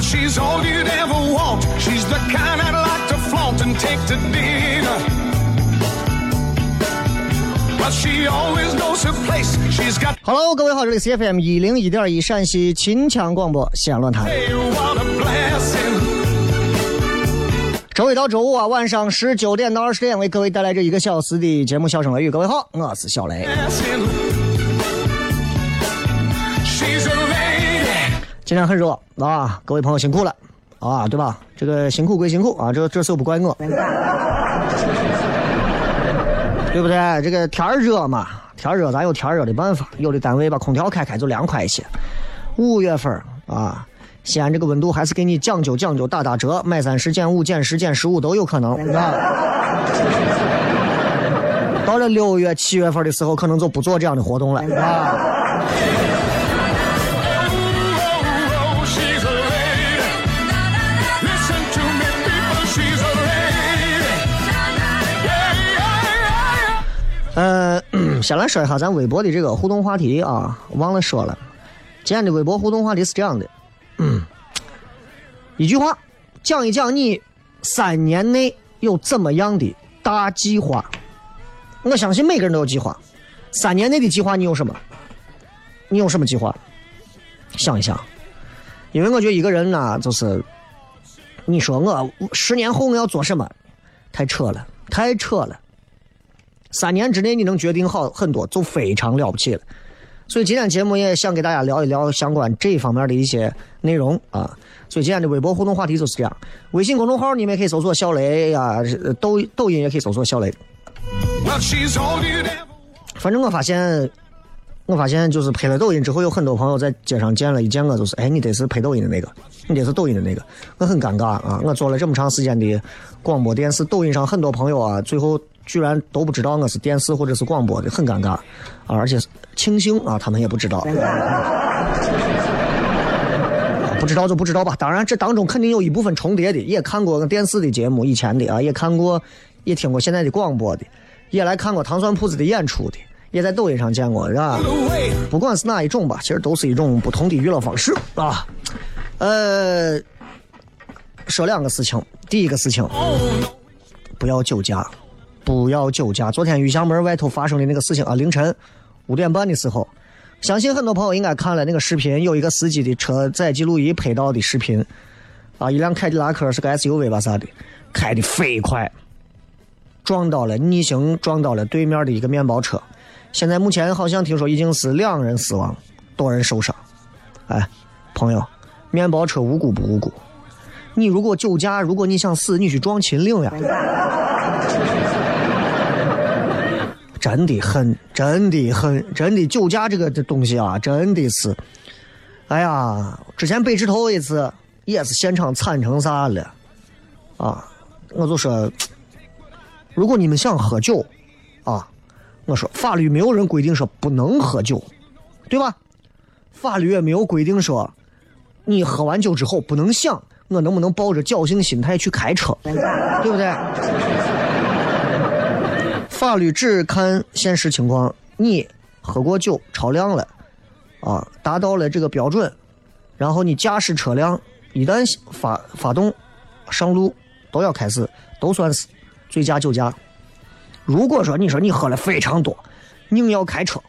She's all you'd ever want. She's the kind I'd like to flaunt and take to dinner. But she always knows her place. She's got Hello，各位好，这里是 FM 一零一点一陕西秦腔广播西安论坛。hey, what a blessing. 周一到周五啊，晚上十九点到二十点为各位带来这一个小时的节目《笑声雷雨》。各位好，我是小雷。今天很热啊，各位朋友辛苦了啊，对吧？这个辛苦归辛苦啊，这这事不怪我，对不对？这个天热嘛，天热咱有天热的办法，有的单位把空调开开就凉快一些。五月份啊，西安这个温度还是给你讲究讲究，打打折，买三十减五，减十减十五都有可能，啊。到了六月、七月份的时候，可能就不做这样的活动了啊。先来说一下咱微博的这个互动话题啊，忘了说了。今天的微博互动话题是这样的，嗯，一句话，讲一讲你三年内有怎么样的大计划。我相信每个人都有计划，三年内的计划你有什么？你有什么计划？想一想，因为我觉得一个人呢，就是你说我十年后我要做什么，太扯了，太扯了。三年之内你能决定好很多，就非常了不起了。所以今天节目也想给大家聊一聊相关这方面的一些内容啊。所以今天的微博互动话题就是这样，微信公众号你们也可以搜索小雷呀、抖抖音也可以搜索小雷。反正我发现，我发现就是拍了抖音之后，有很多朋友在街上见了，一见我就是，哎，你得是拍抖音的那个，你得是抖音的那个，我很尴尬啊！我做了这么长时间的广播电视，抖音上很多朋友啊，最后居然都不知道我是电视或者是广播的，很尴尬啊！而且庆幸啊，他们也不知道。不知道就不知道吧，当然这当中肯定有一部分重叠的，也看过电视的节目以前的啊，也看过，也听过现在的广播的，也来看过糖蒜铺子的演出的，也在抖音上见过，是吧？不管是哪一种吧，其实都是一种不同的娱乐方式啊。呃，说两个事情，第一个事情，Oh. 不要酒驾，不要酒驾。昨天玉祥门外头发生的那个事情啊，凌晨五点半的时候，相信很多朋友应该看了那个视频，有一个司机的车载记录仪拍到的视频，啊，一辆凯迪拉克是个 SUV 吧啥的，开的飞快，撞到了逆行撞到了对面的一个面包车，现在目前好像听说已经是两人死亡，多人受伤。哎，朋友，面包车无辜不无辜？你如果酒驾，如果你想死，你去撞秦岭呀！真的很，真的很，真的酒驾这个东西啊，真的是，哎呀，之前北直头一次也是现场惨成啥了，啊，我就说，如果你们想喝酒，啊，我说法律没有人规定说不能喝酒，对吧？法律也没有规定说你喝完酒之后不能想我能不能抱着侥幸心态去开车，对不对？法律只看现实情况，你喝过酒超量了，啊，达到了这个标准，然后你驾驶车辆一旦发发动上路，都要开始都算是醉驾酒驾。如果说你说你喝了非常多，硬要开车，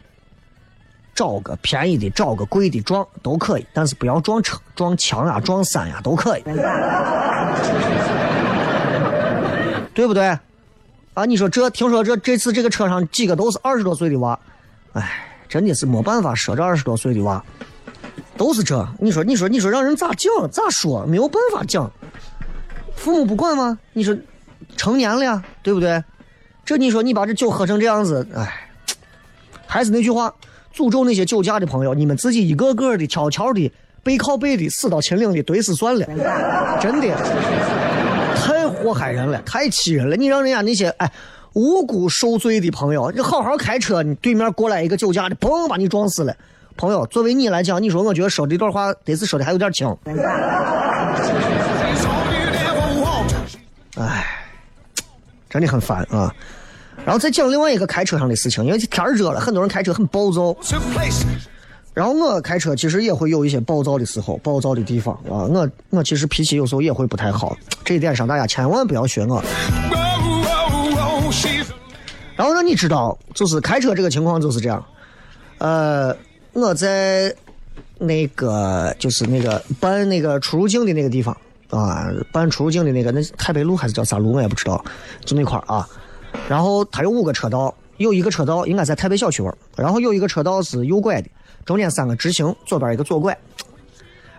找个便宜的，找个贵的撞都可以，但是不要撞车、撞墙呀、撞山呀都可以，对不对？啊，你说这听说这这次这个车上几个都是二十多岁的娃，哎，真的是没办法说这二十多岁的娃都是这。你说你说你说让人咋讲咋说？没有办法讲，父母不管吗？你说成年了呀，对不对？这你说你把这酒喝成这样子，哎，还是那句话，诅咒那些酒驾的朋友，你们自己一个个的悄悄的背靠背的死到秦岭里怼死算了，真的。太祸害人了，太气人了！你让人家那些哎无辜受罪的朋友，你好好开车，你对面过来一个酒驾的，嘣把你撞死了。朋友，作为你来讲，你说我觉得说这段话得是说的还有点轻。哎，真的很烦啊！然后再讲另外一个开车上的事情，因为天热了，很多人开车很暴躁。然后我开车其实也会有一些暴躁的时候，暴躁的地方啊。我我其实脾气有时候也会不太好，这一点上大家千万不要学我。然后让你知道，就是开车这个情况就是这样。呃，我在那个就是那个办那个出入境的那个地方啊，办出入境的那个那太白路还是叫啥路我也不知道，就那块儿啊。然后它有五个车道，有一个车道应该在太白小区玩，然后有一个车道是右拐的。中间三个直行，左边一个左拐，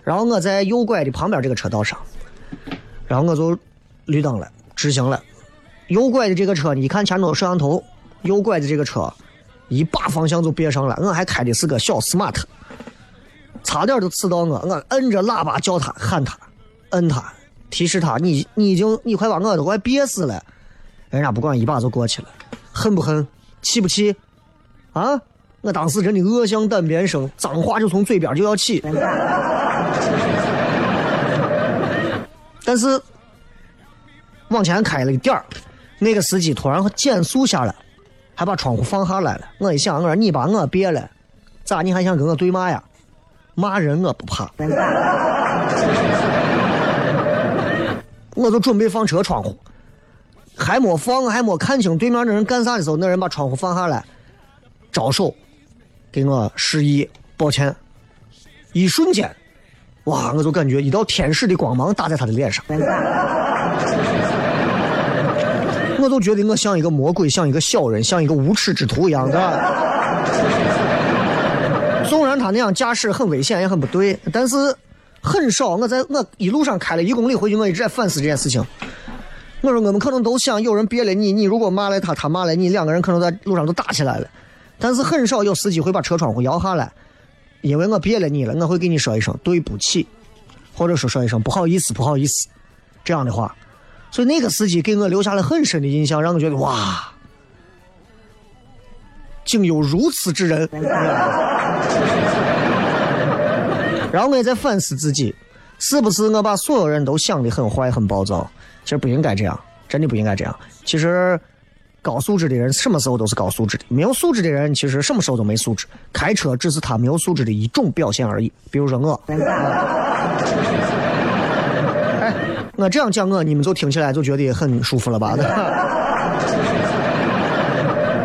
然后我在右拐的旁边这个车道上，然后我就绿灯了，直行了。右拐的这个车，你看前头摄像头，右拐的这个车一把方向就别上了，我还开的是个小 smart，差点就刺到我，我摁着喇叭叫他喊他，摁他提示他，你你已经你快把我都快憋死了，人家不管一把就过去了，恨不恨？气不气？啊？我当时真的恶向胆边生，脏话就从嘴边就要起。但是往前开了一点儿，那个司机突然减速下来，还把窗户放下来了。我一想，我说你把我别了，咋你还想跟我对骂呀？骂人我不怕，我就准备放车窗户，还没放，还没看清对面那人干啥的时候，那人把窗户放下来，招手。给我示意，抱歉。一瞬间，哇！我就感觉一道天使的光芒打在他的脸上，我都觉得我像一个魔鬼，像一个小人，像一个无耻之徒一样的。纵然他那样驾驶很危险，也很不对，但是很少。我在我一路上开了一公里回去，我一直在反思这件事情。我说我们可能都想，有人别了你，你如果骂了他，他骂了你，两个人可能在路上都打起来了。但是很少有司机会把车窗户摇下来，因为我别了你了，我会给你说一声对不起，或者说说一声不好意思，不好意思，这样的话，所以那个司机给我留下了很深的印象，让我觉得哇，竟有如此之人。然后我也在反思自己，是不是我把所有人都想的很坏、很暴躁？其实不应该这样，真的不应该这样。其实。高素质的人什么时候都是高素质的，没有素质的人其实什么时候都没素质。开车只是他没有素质的一种表现而已。比如说我，哎，我这样讲我，你们就听起来就觉得很舒服了吧？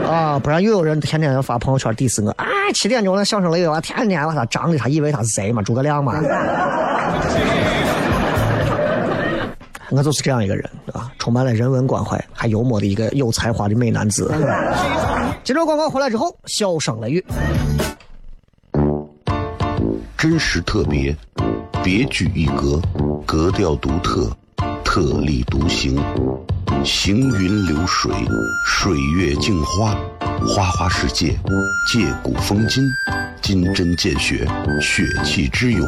啊，不然又有人天天要发朋友圈 diss 我。啊，七点钟那相声雷娃天天把他张的，他以为他是谁嘛？诸葛亮嘛？我就是这样一个人啊，充满了人文关怀，还幽默的一个有才华的美男子。接着广告回来之后，笑声雷雨，真实特别，别具一格，格调独特，特立独行，行云流水，水月镜花，花花世界，借古风今，金针见血，血气之勇。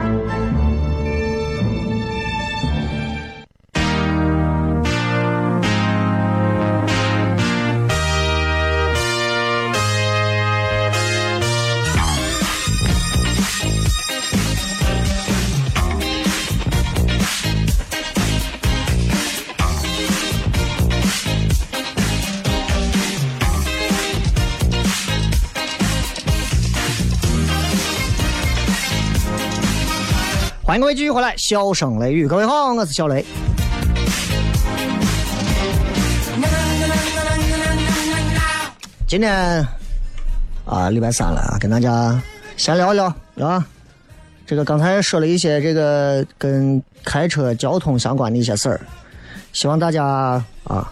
欢迎各位继续回来，笑声雷雨，各位好，我是小雷。今天啊，礼拜三了啊，跟大家闲聊聊啊。这个刚才说了一些这个跟开车交通相关的一些事儿，希望大家啊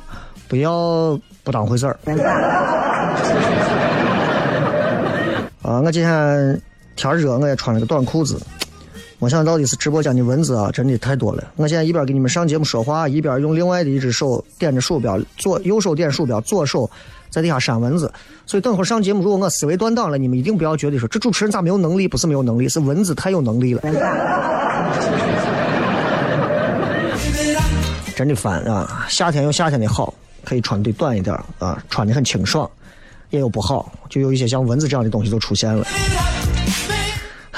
不要不当回事儿。啊，我今天天热，我也穿了个短裤子。我想到底是直播间的蚊子啊，真的太多了。我现在一边给你们上节目说话，一边用另外的一只手点着鼠标，左右手点鼠标，左手在底下扇蚊子。所以等会上节目，如果我思维断档了，你们一定不要觉得说这主持人咋没有能力？不是没有能力，是蚊子太有能力了。真的烦啊！夏天有夏天的好，可以穿的短一点啊，穿的很清爽；也有不好，就有一些像蚊子这样的东西就出现了。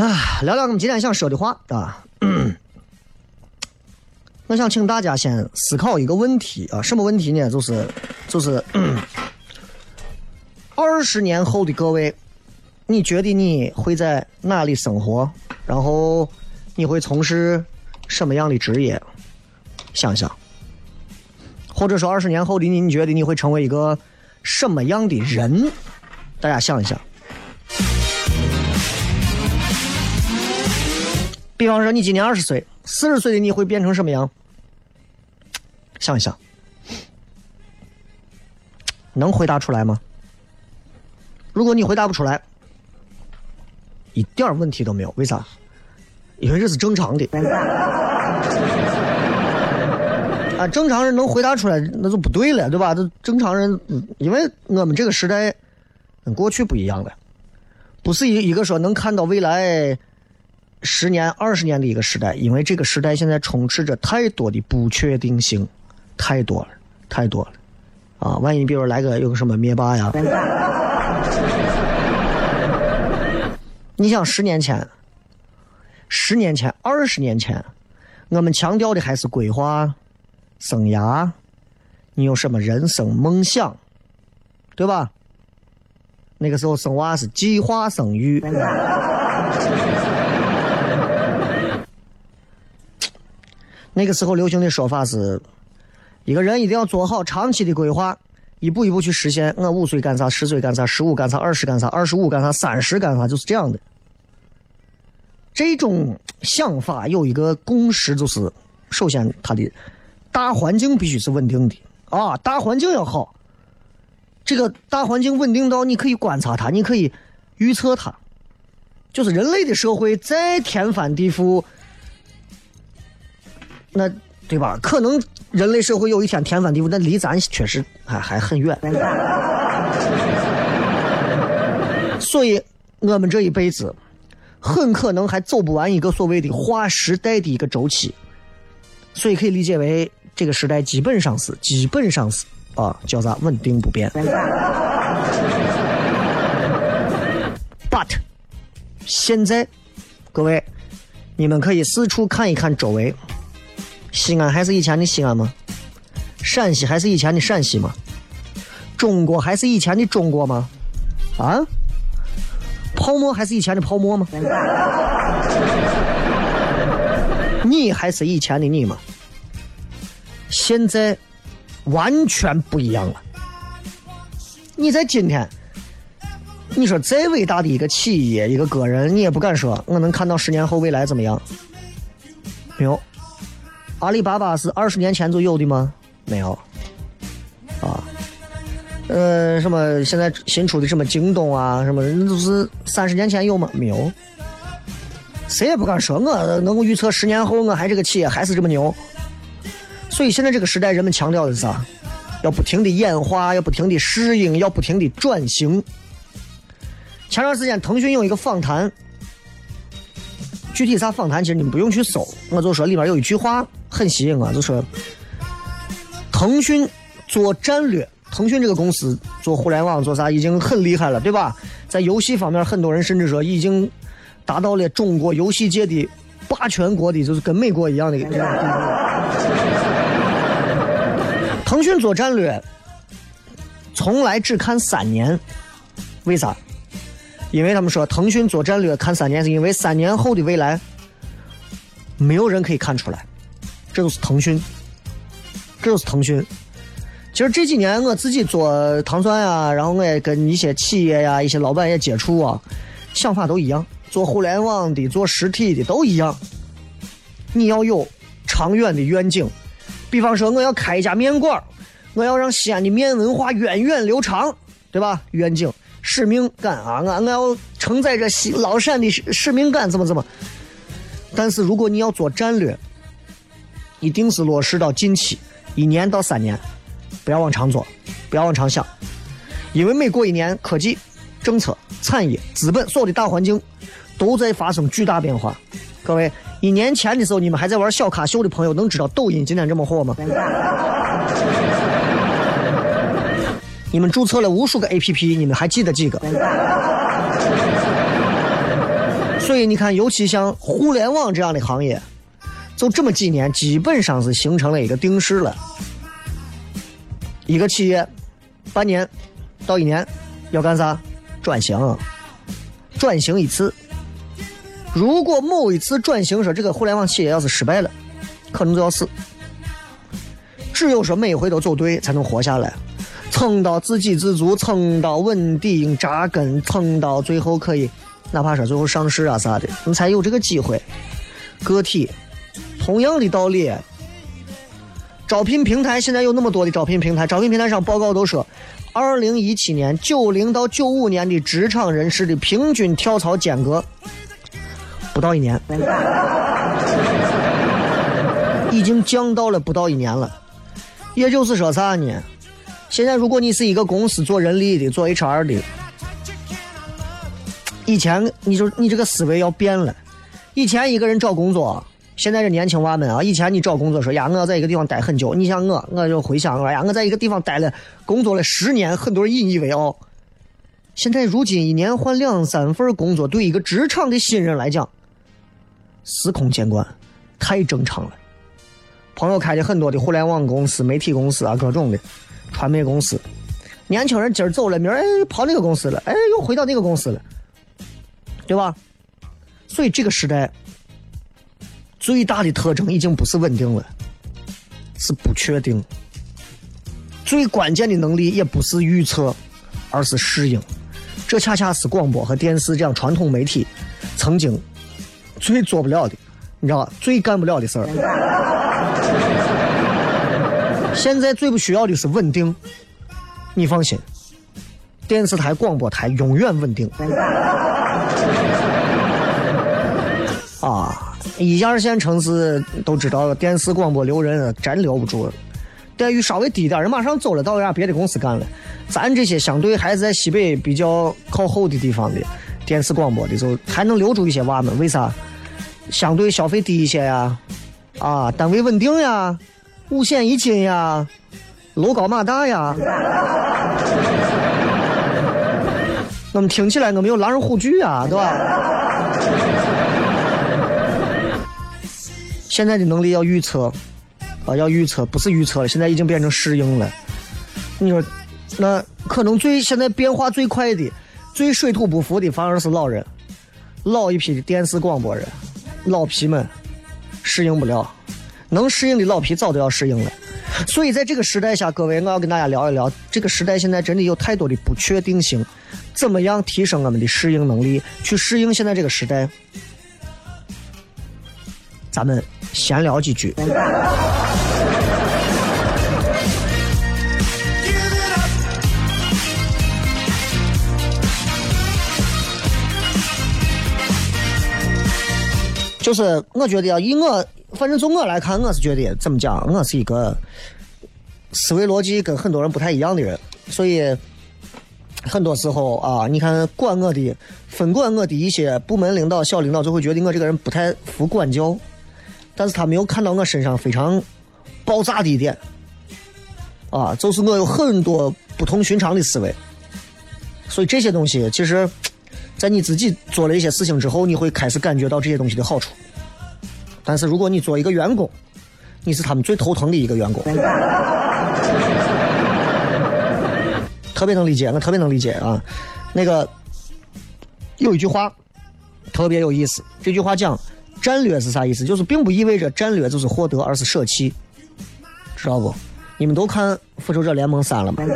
啊，聊聊我们今天想说的话啊！我想请大家先思考一个问题啊，什么问题呢？就是就是二十年后的各位，你觉得你会在哪里生活？然后你会从事什么样的职业？想想，或者说二十年后的你，你觉得你会成为一个什么样的人？大家想一想。比方说，你今年二十岁，四十岁的你会变成什么样？想一想，能回答出来吗？如果你回答不出来，一点问题都没有。为啥？因为这是正常的。啊，正常人能回答出来，那就不对了，对吧？这正常人，因为我们这个时代跟过去不一样了，不是一一个说能看到未来。十年、二十年的一个时代，因为这个时代现在充斥着太多的不确定性，太多了，太多了，啊！万一比如来个有个什么灭霸呀？你想十年前、十年前、二十年前，我们强调的还是规划、生涯，你有什么人生梦想，对吧？那个时候生娃是计划生育。那个时候流行的说法是，一个人一定要做好长期的规划，一步一步去实现。我五岁干啥，十岁干啥，十五干啥，二十干啥，二十五干啥，三十干啥，就是这样的。这种想法有一个共识，就是首先它的大环境必须是稳定的啊，大环境要好。这个大环境稳定到你可以观察它，你可以预测它。就是人类的社会再天翻地覆。那对吧？可能人类社会有一天天翻地覆，但离咱确实还还很远。所以，我们这一辈子很可能还走不完一个所谓的划时代的一个周期。所以可以理解为，这个时代基本上是基本上是啊，叫啥？稳定不变。But 现在，各位，你们可以四处看一看周围，西安还是以前的西安吗？陕西还是以前的陕西吗？中国还是以前的中国吗？啊？泡沫还是以前的泡沫吗？你还是以前的你吗？现在完全不一样了。你在今天，你说再伟大的一个企业、一个个人，你也不敢说我能看到十年后未来怎么样。没有，阿里巴巴是二十年前就有的吗？没有。啊，呃，什么现在新出的什么京东啊，什么那都是三十年前有吗？没有。谁也不敢说，我能够预测十年后我还这个企业还是这么牛。所以现在这个时代，人们强调的是啥？要不停的演化，要不停的适应，要不停的转型。前段时间腾讯有一个访谈，具体啥访谈，其实你们不用去搜，我就说里面有一句话很吸引我，就说腾讯做战略，腾讯这个公司做互联网做啥已经很厉害了，对吧？在游戏方面，很多人甚至说已经达到了中国游戏界的霸权国的，就是跟美国一样的。腾讯做战略，从来只看三年，为啥？因为他们说腾讯做战略看三年，是因为三年后的未来，没有人可以看出来。这就是腾讯，这就是腾讯。其实这几年我自己做糖蒜呀，然后我也跟一些企业呀、一些老板也接触啊，想法都一样，做互联网的、做实体的都一样。你要有长远的愿景。比方说，我要开一家面馆我要让西安的面文化源远流长，对吧？愿景、使命感啊，我我要承载着西老陕的使使命感，怎么怎么？但是如果你要做战略，一定是落实到近期，一年到三年，不要往长做，不要往长想，因为每过一年，科技、政策、产业、资本所有的大环境都在发生巨大变化。各位。一年前的时候，你们还在玩小咖秀的朋友，能知道抖音今天这么火吗？你们注册了无数个 APP，你们还记得几个？所以你看，尤其像互联网这样的行业，就这么几年，基本上是形成了一个定式了。一个企业半年到一年要干啥？转型，转型一次。如果某一次转型说这个互联网企业要是失败了，可能就要死。只有说每回都走对，才能活下来，撑到自给自足，撑到稳定扎根，撑到最后可以，哪怕说最后上市啊啥的，你才有这个机会。个体同样的道理，招聘平台现在有那么多的招聘平台，招聘平台上报告都说，二零一七年九零到九五年的职场人士的平均跳槽间隔。不到一年，已经降到了不到一年了。也就是说啥呢？现在如果你是一个公司做人力的、做 HR 的，以前你就你这个思维要变了。以前一个人找工作，现在这年轻娃们啊，以前你找工作说呀，我要在一个地方待很久。你像我，我就回想哎呀，我在一个地方待了工作了十年，很多人引以为傲。现在如今一年换两三份工作，对一个职场的新人来讲。司空见惯，太正常了。朋友开的很多的互联网公司、媒体公司啊，各种的传媒公司。年轻人今儿走了，明儿哎跑那个公司了，哎又回到那个公司了，对吧？所以这个时代最大的特征已经不是稳定了，是不确定。最关键的能力也不是预测，而是适应。这恰恰是广播和电视这样传统媒体曾经。最做不了的，你知道吧？最干不了的事儿。现在最不需要的是稳定，你放心，电视台、广播台永远稳定。啊，一二线城市都知道，电视、广播留人真留不住，待遇稍微低点人马上走了，到人家别的公司干了。咱这些相对还是在西北比较靠后的地方的电视、广播的，就还能留住一些娃们。为啥？相对消费低一些呀，啊，单位稳定呀，五险一金呀，楼高马大呀。我们听起来我们有狼人虎踞啊，对吧？现在的能力要预测，啊，要预测，不是预测了，现在已经变成适应了。你说，那可能最现在变化最快的、最水土不服的，反而是老人，老一批的电视广播人，老皮们适应不了，能适应的老皮早都要适应了。所以在这个时代下，各位，我要跟大家聊一聊，这个时代现在真的有太多的不确定性。怎么样提升我们的适应能力，去适应现在这个时代？咱们闲聊几句。就是我觉得啊，以我反正从我来看，我是觉得怎么讲，我是一个思维逻辑跟很多人不太一样的人，所以。很多时候啊，你看管我的、分管我的一些部门领导、小领导，就会觉得我这个人不太服管教，但是他没有看到我身上非常爆炸的一点，啊，就是我有很多不同寻常的思维，所以这些东西其实，在你自己做了一些事情之后，你会开始感觉到这些东西的好处，但是如果你做一个员工，你是他们最头疼的一个员工。特别能理解，我特别能理解啊。那个有一句话特别有意思，这句话讲战略是啥意思？就是并不意味着战略就是获得，而是舍弃，知道不？你们都看《复仇者联盟三》了吗？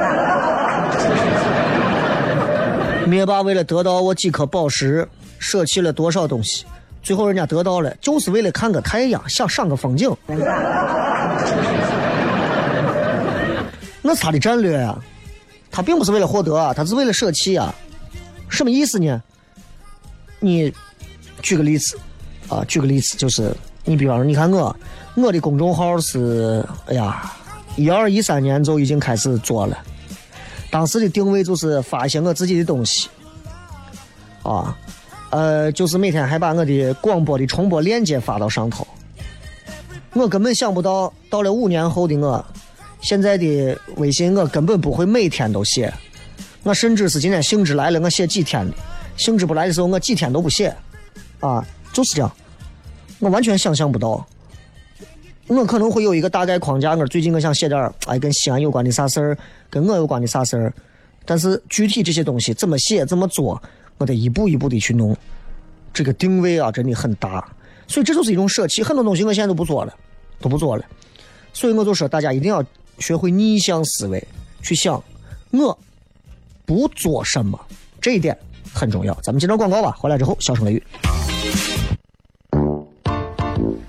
灭霸为了得到我几颗宝石，舍弃了多少东西？最后人家得到了，就是为了看个太阳，想赏个风景。那是他的战略啊。他并不是为了获得啊，他是为了舍弃啊，什么意思呢？你举个例子啊，举个例子，就是你比方说，你看我，我的公众号是，哎呀，一二一三年就已经开始做了，当时的定位就是发一些我自己的东西，啊，呃，就是每天还把我的广播的重播链接发到上头，我根本想不到，到了五年后的我。现在的微信我根本不会每天都写，我甚至是今天兴致来了我写几天的，兴致不来的时候我几天都不写，啊，就是这样，我完全想象不到，我可能会有一个大概框架，我最近我想写点哎跟西安有关的啥事儿，跟我有关的啥事儿，但是具体这些东西怎么写怎么做，我得一步一步的去弄，这个定位啊真的很大，所以这就是一种舍弃，很多东西我现在都不做了，都不做了，所以我就说大家一定要。学会逆向思维，去想我不做什么，这一点很重要。咱们接着广告吧，回来之后笑声雷雨，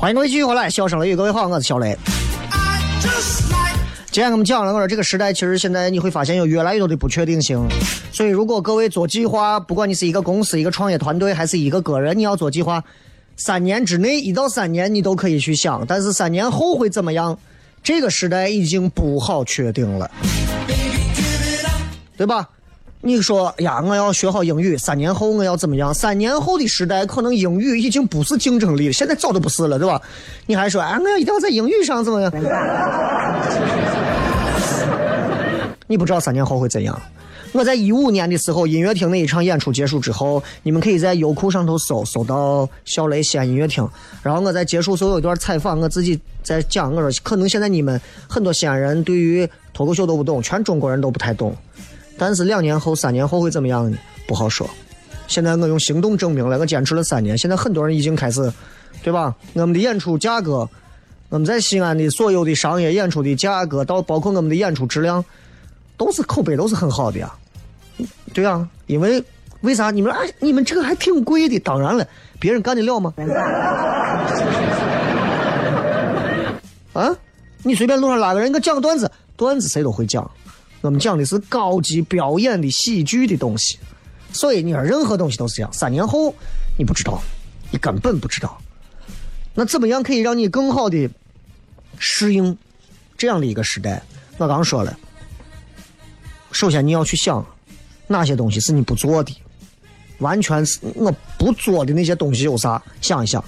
欢迎各位继续回来，笑声雷雨，各位好，我是小雷。今天我们讲了，我说这个时代其实现在你会发现有越来越多的不确定性，所以如果各位做计划，不管你是一个公司、一个创业团队，还是一个个人，你要做计划，三年之内一到三年你都可以去想，但是三年后会怎么样？这个时代已经不好确定了，对吧？你说呀，我要学好英语，三年后我要怎么样？三年后的时代，可能英语已经不是竞争力了，现在早都不是了，对吧？你还说，哎，我要一定要在英语上怎么样？你不知道三年后会怎样。我在一五年的时候，音乐厅那一场演出结束之后，你们可以在优酷上头搜，搜到小雷西安音乐厅。然后我在结束所有一段采访，我自己在讲，我说可能现在你们很多西安人对于脱口秀都不懂，全中国人都不太懂。但是两年后、三年后会怎么样呢？不好说。现在我用行动证明了，我坚持了三年。现在很多人已经开始，对吧？我们的演出价格，我们在西安的所有的商业演出的价格，到包括我们的演出质量，都是口碑都是很好的呀。对呀，因为为啥？你们哎，你们这个还挺贵的。当然了，别人干得了吗？啊，你随便路上拉个人，给讲个段子，段子谁都会讲。我们讲的是高级表演的喜剧的东西，所以你说任何东西都是这样。三年后你不知道，你根本不知道。那怎么样可以让你更好的适应这样的一个时代？我刚说了，首先你要去想哪些东西是你不做的，完全是我不做的那些东西有啥？想一想。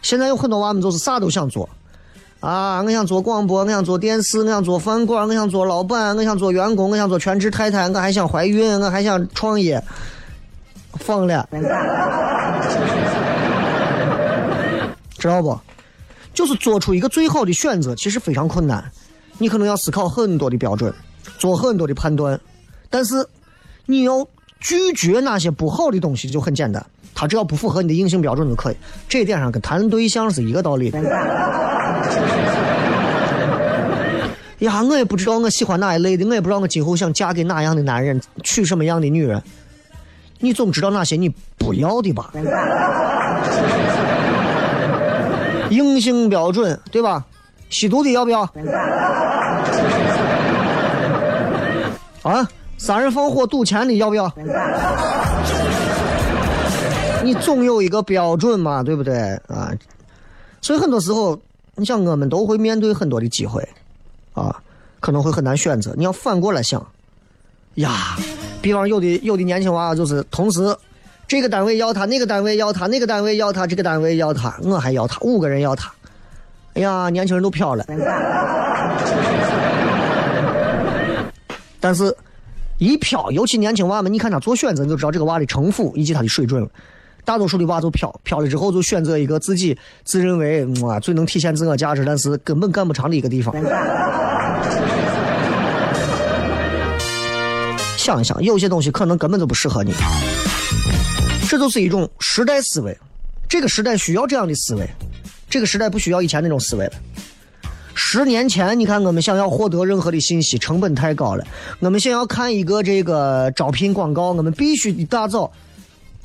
现在有很多娃们就是啥都想做。啊！我想做广播，我想做电视，我想做饭馆，我想做老板，我想做员工，我想做全职太太，我还想怀孕，我还想创业，疯了，知道不？就是做出一个最好的选择，其实非常困难，你可能要思考很多的标准，做很多的判断，但是你要拒绝那些不好的东西就很简单。他只要不符合你的硬性标准就可以，这一点上跟谈对象是一个道理。呀，我也不知道我喜欢哪一类的，我也不知道我今后想嫁给哪样的男人，娶什么样的女人。你总知道哪些你不要的吧？硬性标准对吧？吸毒的要不要？啊，杀人放火赌钱的要不要？你总有一个标准嘛，对不对啊？所以很多时候，你想我们都会面对很多的机会，啊，可能会很难选择。你要反过来想，呀，比方有的有的年轻娃就是同时，这个单位要他，那个单位要他，那个单位要他，这个单位要他，我还要他，五个人要他，哎呀，年轻人都飘了。但是，一飘，尤其年轻娃们，你看他做选择，你就知道这个娃的城府以及他的水准了。大多数的娃就飘飘了之后，就选择一个自己自认为啊最能体现自我价值，但是根本干不长的一个地方。想一想，有些东西可能根本就不适合你。这就是一种时代思维，这个时代需要这样的思维，这个时代不需要以前那种思维了。十年前，你看我们想要获得任何的信息，成本太高了。我们想要看一个这个招聘广告，我们必须一大早。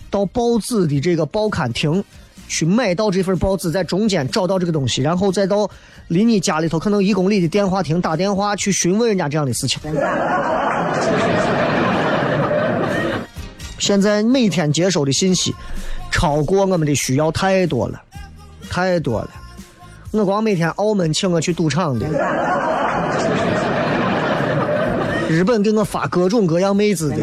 到报纸的这个报刊亭去买到这份报纸，在中间找到这个东西，然后再到离你家里头可能一公里的电话亭打电话去询问人家这样的事情。现在每天接收的信息超过我们的需要太多了，太多了。我光每天澳门请我去赌场的，日本给我发各种各样妹子的。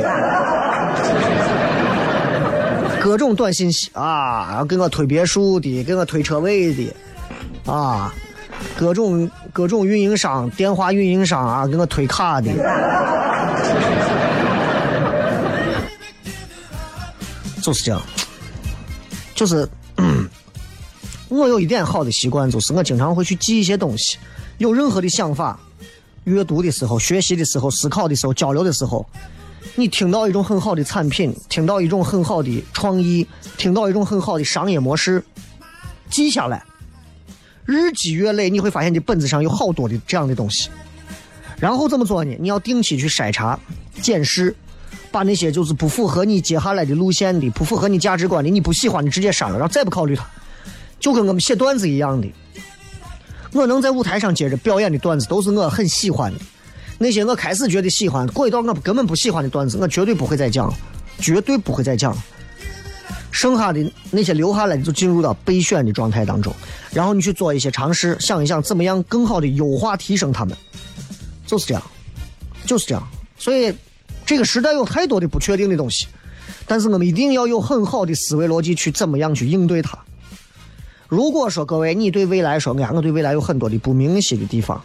各种短信息啊，然后给我推别墅的，给我推车位的，啊，各种各种运营商、电话运营商啊，给我推卡的，就是这样，就是，我有一点好的习惯，就是我经常会去记一些东西，有任何的想法，阅读的时候、学习的时候、思考的时候、交流的时候。你听到一种很好的产品，听到一种很好的创意，听到一种很好的商业模式，记下来，日积月累，你会发现你本子上有好多的这样的东西。然后怎么做呢？你要定期去筛查、检视，把那些就是不符合你接下来的路线的、不符合你价值观的、你不喜欢的直接删了，然后再不考虑它。就跟我们写段子一样的，我能在舞台上接着表演的段子，都是我很喜欢的。那些我开始觉得喜欢，过一段我根本不喜欢的段子，我绝对不会再讲，绝对不会再讲。剩下的那些留下来的，就进入到备选的状态当中，然后你去做一些尝试，想一想怎么样更好的优化提升他们，就是这样，就是这样。所以这个时代有太多的不确定的东西，但是我们一定要有很好的思维逻辑去怎么样去应对它。如果说各位你对未来说，哎，我对未来有很多的不明晰的地方，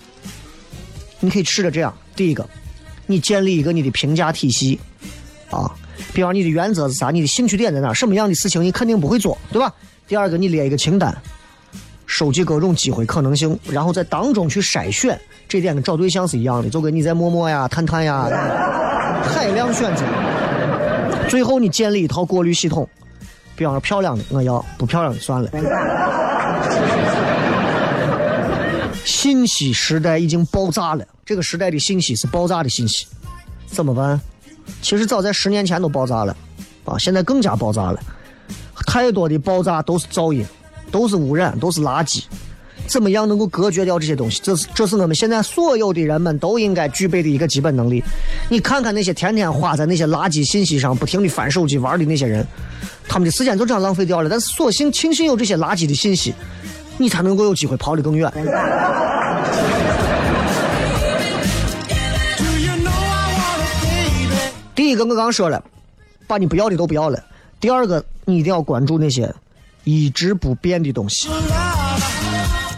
你可以试着这样：第一个，你建立一个你的评价体系，啊，比方你的原则是啥，你的兴趣点在哪，什么样的事情你肯定不会做，对吧？第二个，你列一个清单，收集各种机会可能性，然后在当中去筛选，这点跟找对象是一样的，就跟你在陌陌呀、探探呀，海量选择，最后你建立一套过滤系统。比方说漂亮的我要，不漂亮的算了。信息时代已经爆炸了，这个时代的信息是爆炸的信息，怎么办？其实早在十年前都爆炸了，啊，现在更加爆炸了。太多的爆炸都是噪音，都是污染，都是垃圾。怎么样能够隔绝掉这些东西？这是这是我们现在所有的人们都应该具备的一个基本能力。你看看那些天天花在那些垃圾信息上，不停的翻手机玩的那些人。他们的时间就这样浪费掉了，但是所幸庆幸有这些垃圾的信息，你才能够有机会跑得更远。第一个我刚说了，把你不要的都不要了。第二个，你一定要关注那些一直不变的东西，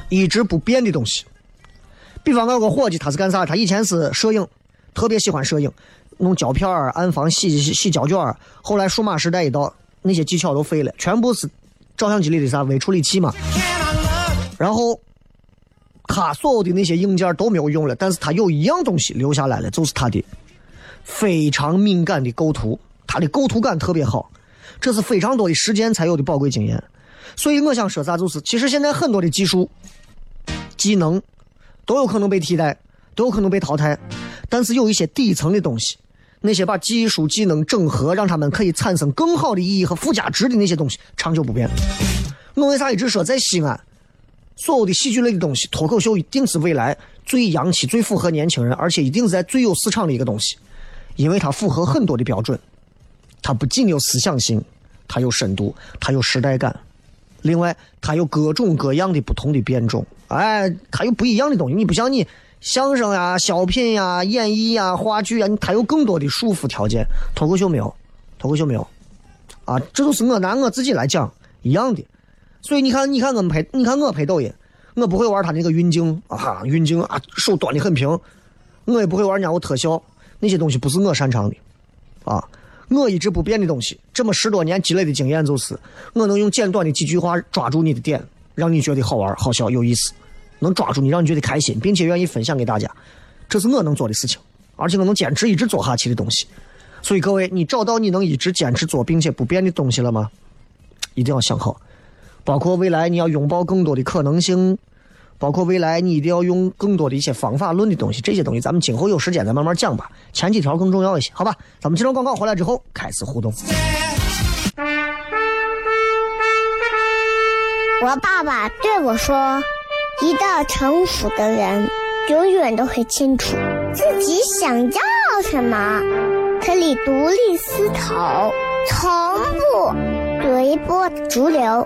一直不变的东西。比方我有个伙计，他是干啥？他以前是摄影，特别喜欢摄影，弄胶片儿暗房洗洗胶卷儿后来数码时代一到。那些技巧都废了，全部是照相机里的啥微处理器嘛。然后他所有的那些硬件都没有用了，但是他有一样东西留下来了，就是他的非常敏感的构图，他的构图感特别好，这是非常多的时间才有的宝贵经验。所以我想说啥，就是其实现在很多的技术、技能都有可能被替代，都有可能被淘汰，但是有一些底层的东西。那些把技术技能整合，让他们可以产生更好的意义和附加值的那些东西，长久不变。我为啥一直说在西安，所有的戏剧类的东西，脱口秀一定是未来最洋气、最符合年轻人，而且一定是在最有市场的一个东西，因为它符合很多的标准。它不仅有思想性，它有深度，它有时代感，另外它有各种各样的不同的变种，哎，它有不一样的东西。你不像你。相声呀、小品呀、演绎呀、话剧啊，它有更多的束缚条件。脱口秀没有，脱口秀没有，啊，这都是我拿我自己来讲一样的。所以你看，你看我们拍，你看我拍抖音，我不会玩他那个运镜啊，运镜啊，手端的很平。我也不会玩人家我特效，那些东西不是我擅长的，啊，我一直不变的东西，这么十多年积累的经验就是，我能用简短的几句话抓住你的点，让你觉得好玩、好笑、有意思。能抓住你，让你觉得开心，并且愿意分享给大家，这是我能做的事情，而且我能坚持一直做下去的东西。所以各位，你找到你能一直坚持做并且不变的东西了吗？一定要想好，包括未来你要拥抱更多的可能性，包括未来你一定要用更多的一些方法论的东西，这些东西咱们今后有时间再慢慢讲吧。前几条更重要一些，好吧？咱们接着广告回来之后开始互动。我爸爸对我说。一个成熟的人，永远都会清楚自己想要什么，可以独立思考，从不随波逐流，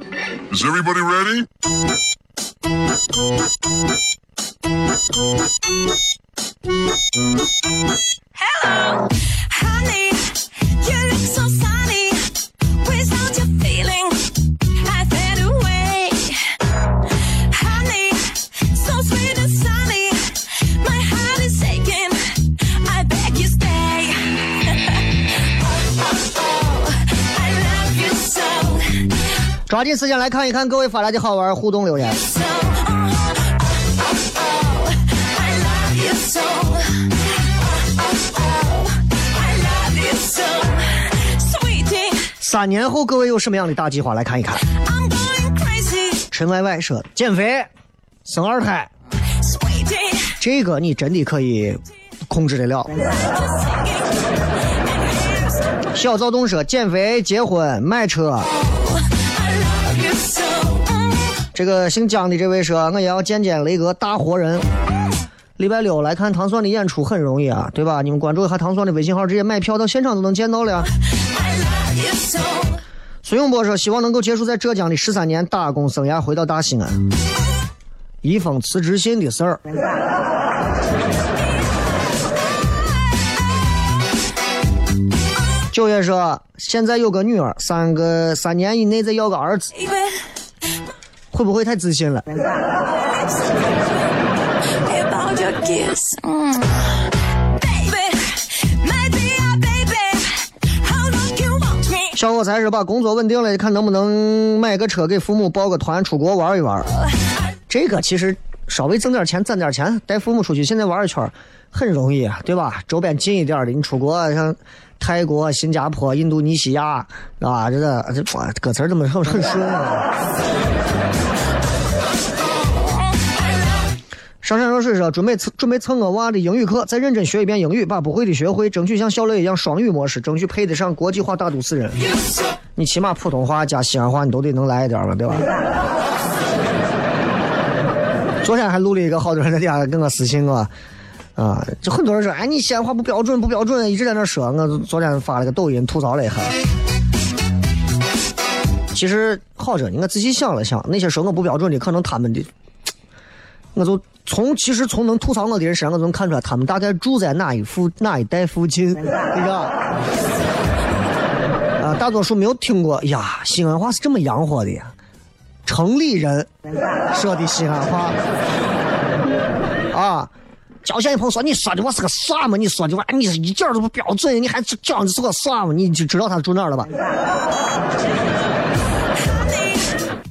Is everybody ready? Hello, honey, you look so sunny. Without your feeling. 抓紧时间来看一看各位发来的好玩互动留言。三年后各位有什么样的大计划？来看一看。陈歪歪说减肥、生二胎，这个你真的可以控制得了。小躁动说减肥、结婚、买车。这个姓姜的这位说，我也要见见雷哥大活人。礼拜六来看糖蒜的演出很容易啊，对吧？你们关注一下糖蒜的微信号，直接买票到现场都能见到了。孙永波说，希望能够结束在浙江的十三年打工生涯，回到大西安。一封辞职信的事儿。九月说，现在有个女儿，三个三年以内再要个儿子，会不会太自信了. Mm. 小伙才是把工作稳定了，看能不能买个车给父母报个团出国玩一玩。这个其实稍微挣点钱，攒点钱，带父母出去，现在玩一圈很容易，啊对吧？周边近一点的，你出国像泰国、新加坡、印度尼西亚，啊，这个这哇歌词儿怎么很很顺啊？上山若水说准备蹭准备蹭我娃的英语课，再认真学一遍英语，把不会的学会，争取像小磊一样双语模式，争取配得上国际化大都市人。你起码普通话加西安话你都得能来一点吧，对吧？昨天还录了一个，好多人在底下跟我私信我，啊，就很多人说，哎，你西安话不标准，不标准，一直在那说。我昨天发了个抖音吐槽了一下。其实好着呢，我仔细想了想，那些说我不标准的，可能他们的，我就从其实从能吐槽我的人身上，我就能看出来他们大概住在哪一附哪一带附近，你知道？啊，大多数没有听过。哎呀，西安话是这么洋火的呀，城里人说的西安话啊。交线一朋友说：“你说的我是个啥嘛？你说的我你是一点儿都不标准，你还讲的是个啥嘛？你就知道他住哪儿了吧？”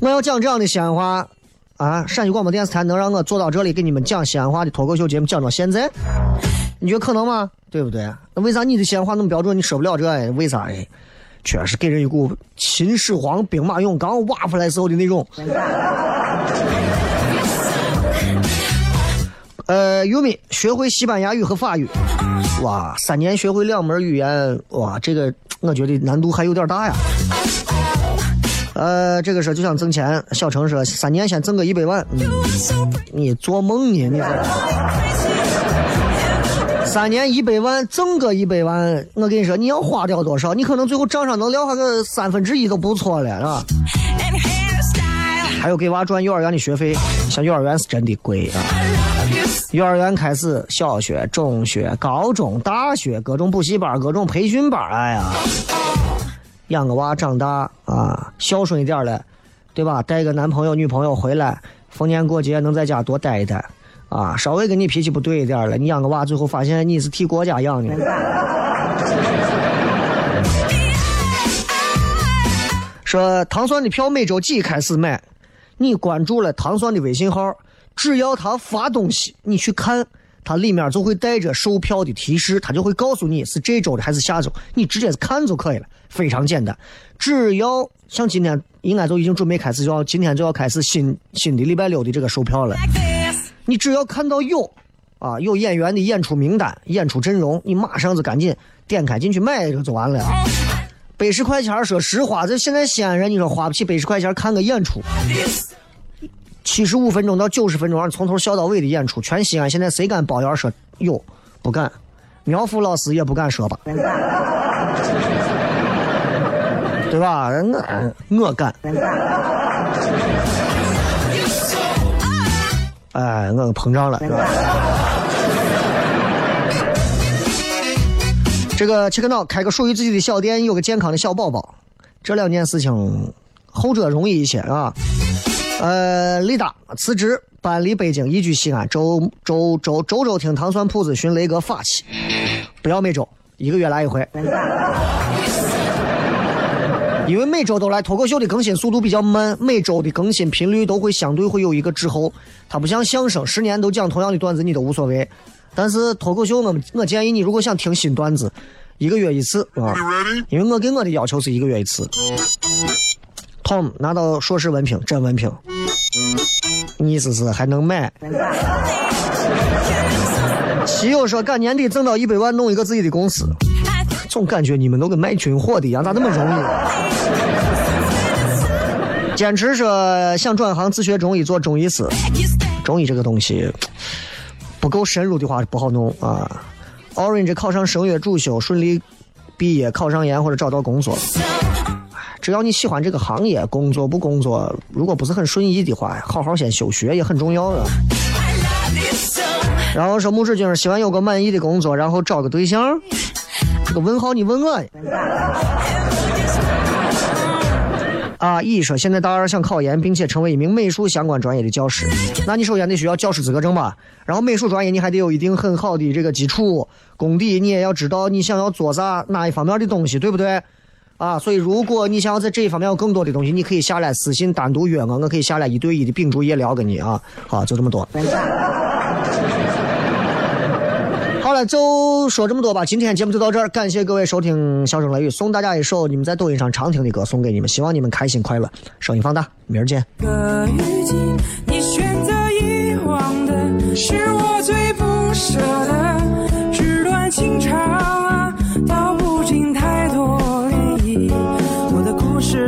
我要讲这样的西安话啊！陕西广播电视台能让我坐到这里给你们讲西安话的脱口秀节目讲到现在，你觉得可能吗？对不对？那为啥你的西安话那么标准，你说不了这？为啥？哎，确实给人一股秦始皇兵马俑刚挖出来时候的那种。呃，玉米学会西班牙语和法语，哇，三年学会两门语言，哇，这个我觉得难度还有点大呀。呃，这个事就想挣钱，小程说三年先挣个一百万，嗯，你做梦呢？你这三年一百万挣个一百万，我跟你说，你要花掉多少？你可能最后账上能撂下个三分之一都不错了，是吧？还有给娃赚幼儿园的学费，像幼儿园是真的贵啊。幼儿园开始，小学、中学、高中、大学，各种补习班、各种培训班，哎呀，养个娃长大啊，孝顺一点了，对吧？带个男朋友、女朋友回来，逢年过节能在家多待一待，啊，稍微跟你脾气不对一点了，你养个娃，最后发现你是替国家养的。说糖蒜的票每周几开始买？你关注了糖蒜的微信号，只要他发东西，你去看，它里面就会带着售票的提示，它就会告诉你是这周的还是下周，你直接看就可以了，非常简单。只要像今天应该都已经准备开始，就要今天就要开始新新的礼拜六的这个售票了。你只要看到有啊有演员的演出名单、演出阵容，你马上就赶紧点开进去买一个就完了。百十块钱，说实话，这现在西安人，你说花不起百十块钱看个演出.七十五分钟到九十分钟，让从头笑到尾的演出，全西安现在谁敢包谣说有？不敢，苗阜老师也不敢说吧？对吧？我我敢。哎，我膨胀了，是吧？这个切克闹开个属于自己的小店，有个健康的小宝宝，这两件事情后者容易一些啊。呃，李达辞职搬离北京，移居西安，周周周周周听糖蒜铺子寻雷哥法器，不要每周，一个月来一回。因为每周都来脱口秀的更新速度比较慢，每周的更新频率都会相对会有一个滞后。它不像相声，十年都讲同样的段子，你都无所谓。但是脱口秀我们我建议你，如果想听新段子，一个月一次啊，因为我给我的要求是一个月一次。Tom 拿到硕士文凭，真文凭，你意思是还能买？西友说赶年底挣到一百万，弄一个自己的公司，总感觉你们都跟卖军火的一样，咋那么容易？坚持说想转行自学中医做中医师，中医这个东西不够深入的话不好弄啊。Orange 考上声乐主修，顺利毕业，考上研或者找到工作，只要你喜欢这个行业，工作不工作，如果不是很顺意的话，好好先休学也很重要的。然后说木志军希望有个满意的工作，然后找个对象。这个问号你问我。啊，乙说现在大二想考研，并且成为一名美术相关专业的教师，那你首先得需要教师资格证吧？然后美术专业你还得有一定很好的这个基础功底，你也要知道你想要做啥哪一方面的东西，对不对？啊，所以如果你想要在这一方面有更多的东西，你可以下来私信单独约我，我可以下来一对一的秉烛夜聊跟你啊。好，就这么多。好了，就说这么多吧。今天节目就到这儿，感谢各位收听《笑声雷雨》，送大家一首你们在抖音上常听的歌，送给你们，希望你们开心快乐。声音放大，明儿见。个雨季，你选择遗忘的是我最不舍的，纸短情长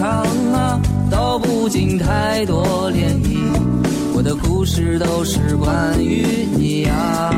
长啊，道不尽太多涟漪。我的故事都是关于你啊，